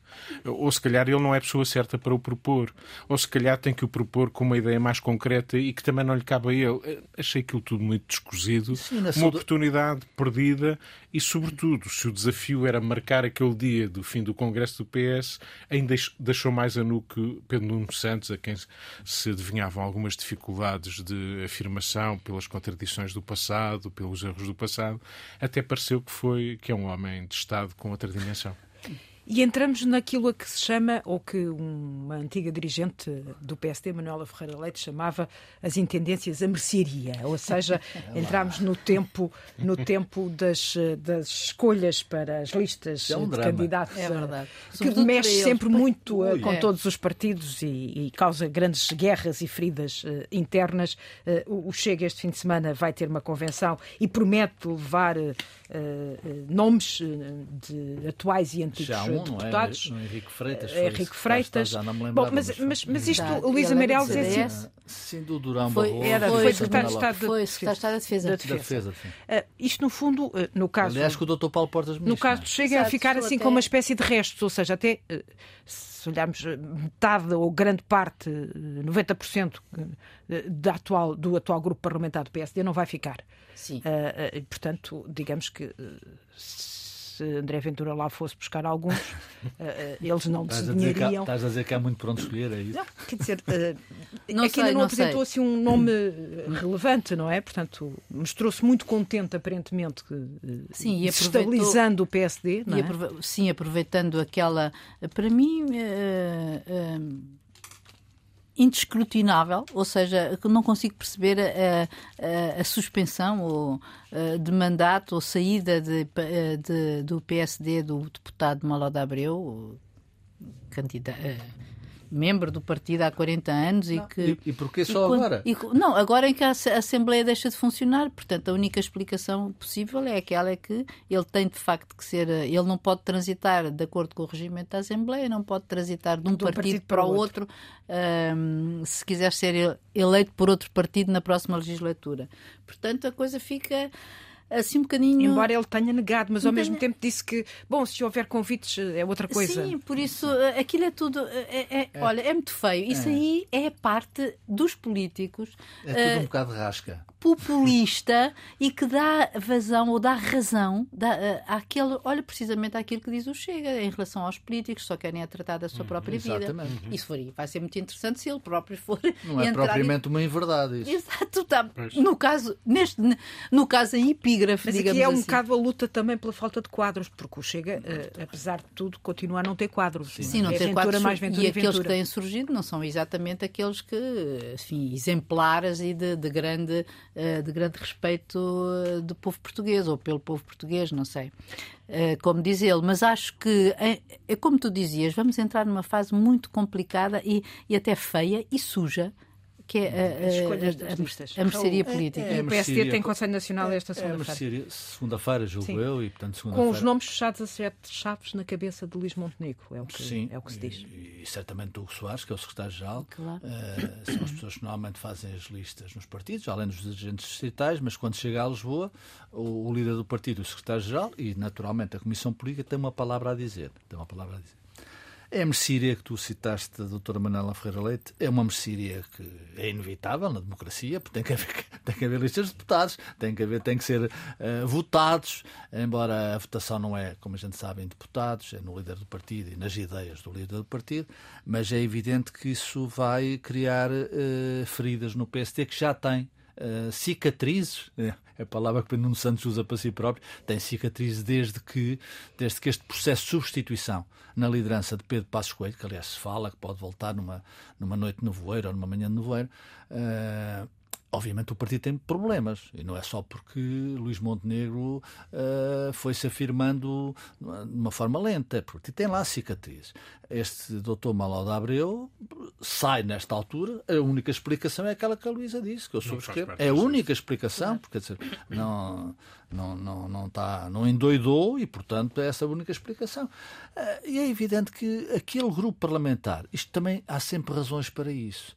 Ou se calhar ele não é a pessoa certa para o propor. Ou se calhar tem que o propor com uma ideia mais concreta e que também não lhe cabe a ele. Achei aquilo tudo muito descozido. Sim, uma oportunidade perdida e, sobretudo, se o desafio era marcar aquele dia do fim do Congresso do PS, ainda deixou mais a nu que Pedro Nuno Santos, a quem se adivinhavam algumas dificuldades de afirmação pelas contradições do passado, pelos erros do passado, até pareceu que foi que é um homem de Estado com outra dimensão. E entramos naquilo a que se chama, ou que uma antiga dirigente do PSD, Manuela Ferreira Leite, chamava as intendências a mercearia. Ou seja, entramos no tempo, no tempo das, das escolhas para as listas é um de drama. candidatos. É verdade. Que mexe sempre muito Ui, com é. todos os partidos e, e, causa grandes guerras e feridas uh, internas. Uh, o Chega este fim de semana vai ter uma convenção e promete levar uh, nomes de atuais e antigos um, deputados. Não é? Henrique Freitas. Foi, Henrique Freitas. Já não me Bom, mas, mas, mas isto, tá, Luísa Meireles é assim. Sim, do Durão foi, Barroso. Era, foi, foi secretário de Estado foi. Da defesa. Da defesa uh, isto, no fundo, uh, no caso. Aliás, que o Dr. Paulo Portas No caso, chega a ficar assim até... como uma espécie de restos, ou seja, até. Uh, se olharmos metade ou grande parte, 90% da atual, do atual grupo parlamentar do PSD não vai ficar. Sim. Uh, portanto, digamos que se André Ventura lá fosse buscar alguns, uh, eles não desenhariam. Estás a dizer que há muito para onde escolher, é isso? Não, quer dizer, uh, não é que ainda não, não apresentou assim um nome relevante, não é? Portanto, mostrou-se muito contente, aparentemente, sim, estabilizando o PSD. Não é? Aprove sim, aproveitando aquela. Para mim. Uh, indescrutinável, ou seja, não consigo perceber a, a, a suspensão ou, de mandato ou saída de, de, do PSD do deputado Maloda Abreu, candidato membro do partido há 40 anos não. e que. E, e porquê só e, agora? E, não, agora em que a Assembleia deixa de funcionar, portanto, a única explicação possível é aquela que ele tem de facto que ser. Ele não pode transitar de acordo com o regimento da Assembleia, não pode transitar de um, partido, partido, para o outro, outro um, se quiser ser eleito por outro partido na próxima legislatura. Portanto, a coisa fica assim um bocadinho. Embora ele tenha negado, mas ao mesmo tempo disse que, bom, se houver convites é outra coisa. Sim, por isso eh, aquilo é tudo. É, é, é. Olha, é muito feio. Isso é. aí é parte dos políticos. É tudo uh, um bocado rasca. Populista e que dá vazão ou dá razão dá, uh, àquele, olha, precisamente àquilo que diz o Chega em relação aos políticos, só querem é tratar da sua uhum, própria exatamente. vida. Isso for, vai ser muito interessante se ele próprio for. Não é propriamente em... uma inverdade. Isso. Exato, tá. No caso, neste, no caso em Ipiga epígrafe, Mas digamos aqui é um assim. bocado a luta também pela falta de quadros, porque o Chega, eh, apesar de tudo, continua a não ter quadros. Sim, não é ter quadros mais Ventura e aqueles Ventura. que têm surgido não são exatamente aqueles que, enfim, exemplares e de, de grande, eh, de grande respeito eh, do povo português ou pelo povo português, não sei. Como diz ele, mas acho que, é- é como tu dizias, vamos entrar numa fase muito complicada e, e até feia e suja, que é a- a, das a, listas. a mercearia política. é- E o PSD tem Conselho Nacional esta É, segunda-feira. mereceria segunda-feira, julgo Sim. eu, e portanto Com segunda-feira. os nomes fechados a sete chaves na cabeça de Luís Montenegro, é o que, Sim, é o que se diz. E, e certamente o Hugo Soares, que é o secretário-geral, Claro. eh, são as pessoas que normalmente fazem as listas nos partidos, além dos dirigentes distritais, mas quando chega a Lisboa, o, o líder do partido, o secretário-geral e, naturalmente, a Comissão Política tem uma palavra a dizer. Tem uma palavra a dizer. É a mercearia que tu citaste doutora Manuela Ferreira Leite, é uma mercearia que é inevitável na democracia, porque tem que haver, tem que haver listas de deputados, tem que, haver, tem que ser eh, votados, embora a votação não é, como a gente sabe, em deputados, é no líder do partido e nas ideias do líder do partido, mas é evidente que isso vai criar eh, feridas no PST que já tem Uh, cicatrizes, é a palavra que Nuno Santos usa para si próprio, tem cicatrizes desde que, desde que este processo de substituição na liderança de Pedro Passos Coelho, que aliás se fala que pode voltar numa, numa noite de nevoeiro ou numa manhã de nevoeiro, uh, obviamente o partido tem problemas e não é só porque Luís Montenegro uh, foi-se afirmando de uma forma lenta, é porque tem lá cicatrizes. Este doutor Malau Abreu sai nesta altura, a única explicação é aquela que a Luísa disse, que eu subscrevo. É a única explicação, porque quer dizer, não, não, não, não, está, não endoidou e, portanto, é essa a única explicação. Uh, e é evidente que aquele grupo parlamentar, isto também há sempre razões para isso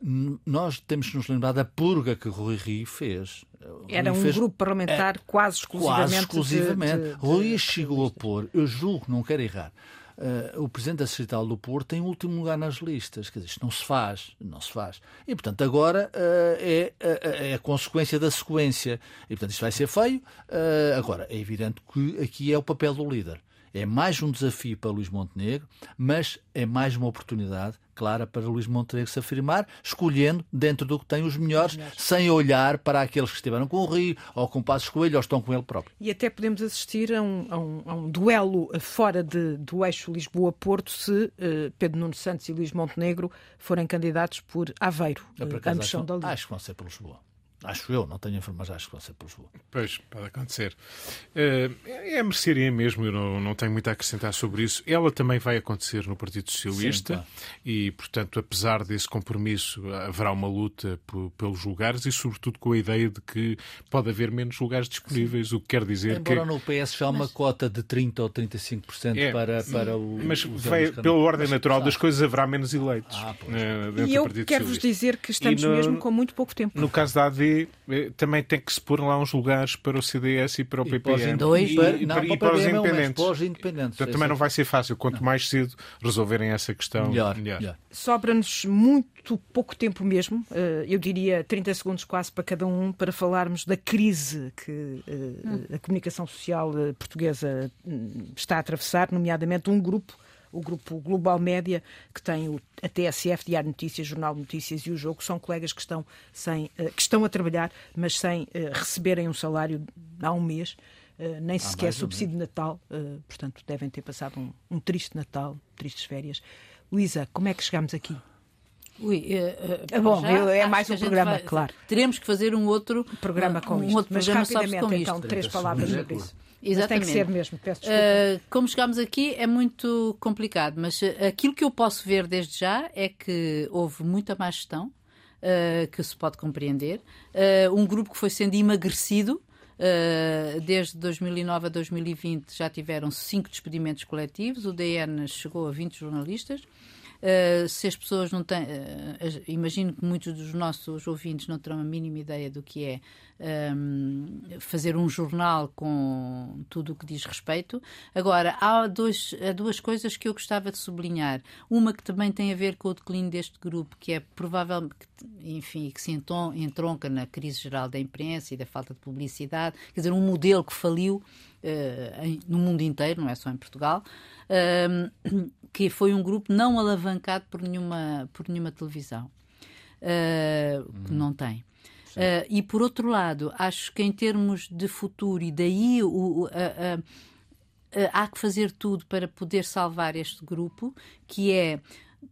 nós temos que nos lembrar da purga que Rui Rio fez. Era Rui um fez, grupo parlamentar é, quase exclusivamente. Quase exclusivamente. De, de, Rui de, chegou a pôr, eu julgo, não quero errar, uh, o Presidente da Distrital do Porto tem o último lugar nas listas. Quer dizer, isto não se faz, não se faz. E, portanto, agora uh, é, é, a consequência da sequência. E, portanto, isto vai ser feio. Uh, agora, é evidente que aqui é o papel do líder. É mais um desafio para Luís Montenegro, mas é mais uma oportunidade clara para Luís Montenegro se afirmar, escolhendo dentro do que tem os melhores, os melhores. sem olhar para aqueles que estiveram com o Rio, ou com o Passos Coelho, ou estão com ele próprio. E até podemos assistir a um, a um, a um duelo fora de, do eixo Lisboa-Porto se uh, Pedro Nuno Santos e Luís Montenegro forem candidatos por Aveiro. Eu, por acaso, acho, acho que vão ser por Lisboa. Acho eu, não tenho informações, acho que vão ser por Lisboa. Pois, pode acontecer. Uh, é a mercearia mesmo, eu não, não tenho muito a acrescentar sobre isso. Ela também vai acontecer no Partido Socialista Sim, claro. e, portanto, apesar desse compromisso, haverá uma luta pelos lugares e, sobretudo, com a ideia de que pode haver menos lugares disponíveis, Sim. o que quer dizer Embora que... no PS já há uma mas... cota de 30% ou 35% é, para, para o... Mas vai, pela ordem natural das coisas haverá menos eleitos. Ah, uh, e eu quero-vos dizer que estamos no, mesmo com muito pouco tempo. No caso da AD, também tem que se pôr lá uns lugares para o CDS e para o e PPM. Dois, e, para, e, não, e para, os independentes. Para os independentes. Portanto, também não vai ser fácil. Quanto não. mais cedo resolverem essa questão, melhor. melhor. melhor. Sobra-nos muito pouco tempo mesmo, eu diria 30 segundos quase para cada um, para falarmos da crise que a comunicação social portuguesa hum, está a atravessar, nomeadamente um grupo o grupo Global Média, que tem o, a TSF, Diário Notícias, Jornal de Notícias e o Jogo, são colegas que estão, sem, uh, que estão a trabalhar, mas sem uh, receberem um salário há um mês, uh, nem sequer subsídio de Natal, portanto devem ter passado um, um triste Natal, tristes férias. Luísa, como é que chegamos aqui? Ui, uh, uh, bom, eu, é mais um programa, vai, claro. Teremos que fazer um outro programa com um isto, outro mas programa rapidamente, com então, isto. três palavras sobre isso. Exatamente. Mas tem que ser mesmo, peço desculpa. Uh, como chegámos aqui é muito complicado, mas aquilo que eu posso ver desde já é que houve muita má gestão, uh, que se pode compreender. Uh, um grupo que foi sendo emagrecido. desde 2009 a 2020 já tiveram cinco despedimentos coletivos, o DN chegou a 20 jornalistas. Uh, se as pessoas não têm. Uh, imagino que muitos dos nossos ouvintes não terão a mínima ideia do que é um, fazer um jornal com tudo o que diz respeito. Agora, há, dois, há duas coisas que eu gostava de sublinhar. Uma que também tem a ver com o declínio deste grupo, que é provável, enfim, que se entronca na crise geral da imprensa e da falta de publicidade, quer dizer, um modelo que faliu uh, no mundo inteiro, não é só em Portugal. Um, que foi um grupo não alavancado por nenhuma, por nenhuma televisão. Uh, hum. Não tem. Uh, e por outro lado, acho que em termos de futuro, e daí o, uh, uh, há que fazer tudo para poder salvar este grupo, que é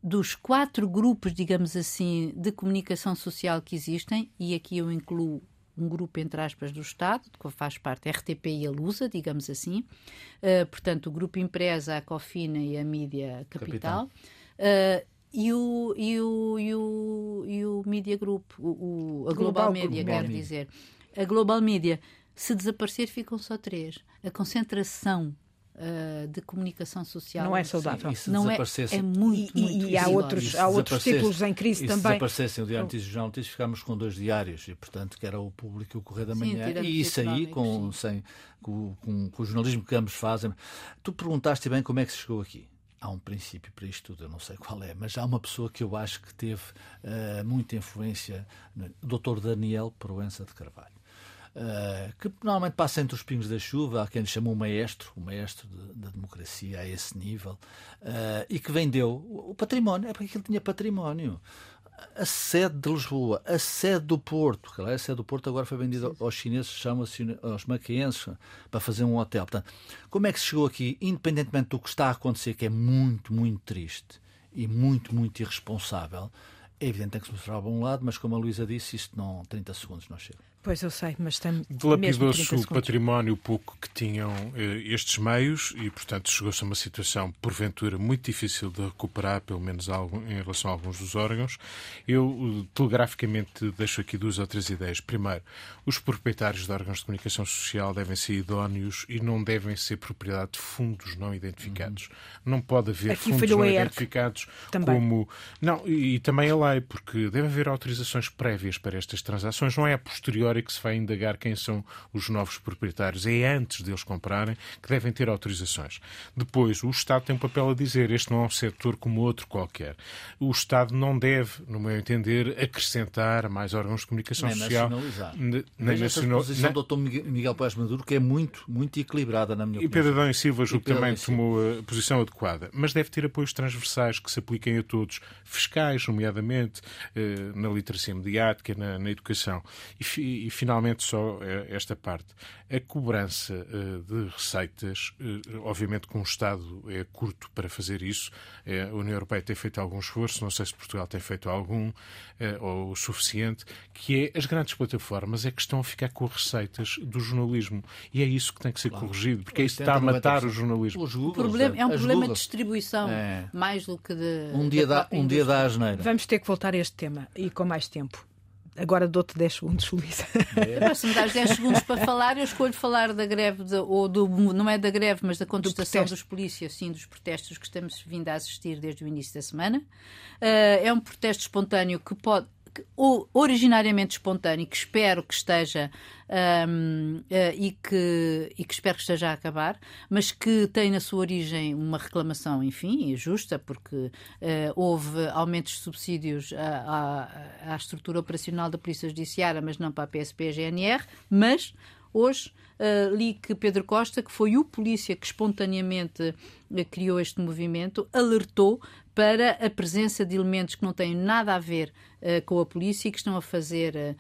dos quatro grupos, digamos assim, de comunicação social que existem, e aqui eu incluo um grupo, entre aspas, do Estado, que faz parte a RTP e a Lusa, digamos assim. Uh, portanto, o Grupo Empresa, a Cofina e a Mídia Capital. Capital. Uh, e o, e o, e o, e o Media Group, o, o a Global, Global Media, quero dizer. A Global Media, se desaparecer, ficam só três. A concentração Uh, de comunicação social. Não é saudável. Sim, não é, é muito, e, muito e há outros, há outros títulos em crise e também. Se desaparecessem o Diário Notícias e o Jornal Notícias, ficámos com dois diários, e portanto que era o público e o Correio da Manhã. Sim, e isso aí, com, sem, com, com, com, o jornalismo que ambos fazem. Tu perguntaste bem como é que se chegou aqui há um princípio para isto tudo, eu não sei qual é, mas há uma pessoa que eu acho que teve uh, muita influência, o Dr. Daniel Proença de Carvalho. Uh, que normalmente passa entre os pingos da chuva, há quem lhe chama o maestro, o maestro da de, de democracia a esse nível, uh, e que vendeu o património, é porque ele tinha património. A sede de Lisboa, a sede do Porto, que a sede do Porto agora foi vendida aos chineses, chama-se aos maquienses, para fazer um hotel. Portanto, como é que se chegou aqui, independentemente do que está a acontecer, que é muito, muito triste e muito, muito irresponsável, é evidente que se mostrar a um lado, mas como a Luísa disse, isto não 30 segundos não chega. Pois eu sei, mas tem Dilapidou-se o património pouco que tinham eh, estes meios e, portanto, chegou-se a uma situação, porventura, muito difícil de recuperar, pelo menos algum, em relação a alguns dos órgãos. Eu, eh, telegraficamente, deixo aqui duas ou três ideias. Primeiro, os proprietários de órgãos de comunicação social devem ser idóneos e não devem ser propriedade de fundos não identificados. Uhum. Não pode haver aqui fundos não identificados também. como. Não, e, e também a lei, porque deve haver autorizações prévias para estas transações, não é a posterior é que se vai indagar quem são os novos proprietários. É antes deles comprarem que devem ter autorizações. Depois, o Estado tem um papel a dizer: este não é um setor como outro qualquer. O Estado não deve, no meu entender, acrescentar mais órgãos de comunicação nem social. Nacionalizar. Nem nacional... a posição na... do Dr. Miguel Paz Maduro, que é muito, muito equilibrada, na minha opinião. E Pedro Adão e Silva, julgo também tomou a posição adequada. Mas deve ter apoios transversais que se apliquem a todos, fiscais, nomeadamente, eh, na literacia mediática, na, na educação. E, e finalmente, só eh, esta parte. A cobrança eh, de receitas, obviamente que um Estado é curto para fazer isso. A União Europeia tem feito algum esforço, não sei se Portugal tem feito algum ou o suficiente, que é as grandes plataformas é que estão a ficar com receitas do jornalismo. E é isso que tem que ser claro. corrigido, porque isso está a matar o jornalismo. o problema, é um problema de distribuição, é. mais do que de. Um dia, da, um dia da asneira. Vamos ter que voltar a este tema e com mais tempo. Agora dou-te 10 segundos, Luísa. É. Se me dás 10 segundos para falar, eu escolho falar da greve, de, ou do, não é da greve, mas da contestação do dos polícias, sim, dos protestos que estamos vindo a assistir desde o início da semana. Uh, é um protesto espontâneo que pode, originariamente espontâneo, que espero que esteja um, uh, eh, e, que, e que espero que esteja a acabar, mas que tem na sua origem uma reclamação, enfim, justa, porque uh, houve aumentos de subsídios à, à, à, estrutura operacional da Polícia Judiciária, mas não para a PSP e a GNR, mas hoje uh, li que Pedro Costa, que foi o polícia que espontaneamente criou este movimento, alertou para a presença de elementos que não têm nada a ver uh, com a polícia e que estão a fazer uh,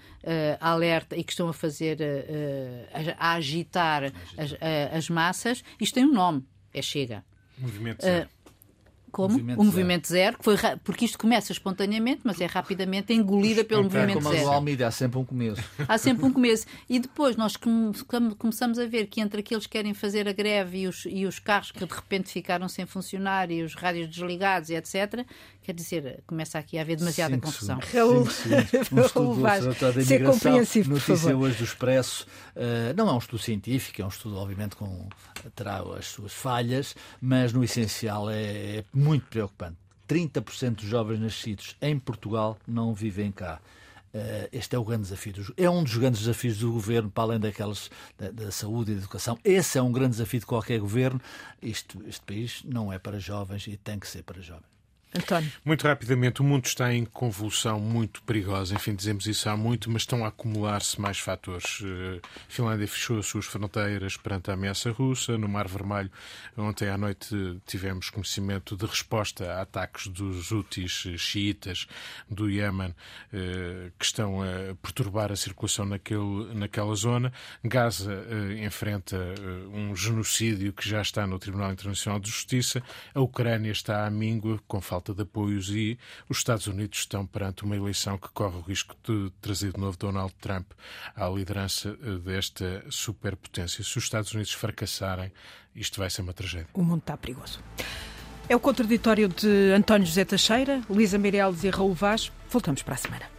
alerta e que estão a fazer uh, a, a, agitar as, as, massas. Isto tem um nome, é Chega. Movimento Zero. Como? Movimento o Movimento Zero, que foi porque isto começa espontaneamente, mas é rapidamente engolida pelo então, Movimento como Zero. Almeida, há sempre um começo. Há sempre um começo. E depois nós começamos a ver que entre aqueles que querem fazer a greve e os, e os carros que de repente ficaram sem funcionar e os rádios desligados e etc., quer dizer, começa aqui a haver demasiada Cinco confusão. Raul, um estudo do ser compreensivo, notícia hoje do Expresso, uh, não é um estudo científico, é um estudo obviamente com terá as suas falhas, mas no essencial é, é muito preocupante. 30% dos jovens nascidos em Portugal não vivem cá. Uh, este é o grande desafio. É um dos grandes desafios do governo, para além daqueles da, da, saúde e da educação. Esse é um grande desafio de qualquer governo. Isto, este país não é para jovens e tem que ser para jovens. António. Muito rapidamente, o mundo está em convulsão muito perigosa. Enfim, dizemos isso há muito, mas estão a acumular-se mais fatores. A Finlândia fechou as suas fronteiras perante a ameaça russa. No Mar Vermelho, ontem à noite tivemos conhecimento de resposta a ataques dos Houthis xiitas do Iémen que estão a perturbar a circulação naquele, naquela zona. Gaza enfrenta um genocídio que já está no Tribunal Internacional de Justiça. A Ucrânia está à míngua com falta de apoios e os Estados Unidos estão perante uma eleição que corre o risco de trazer de novo Donald Trump à liderança eh, desta superpotência. Se os Estados Unidos fracassarem, isto vai ser uma tragédia. O mundo está perigoso. É o contraditório de António José Teixeira, Luísa Meireles e Raul Vaz. Voltamos para a semana.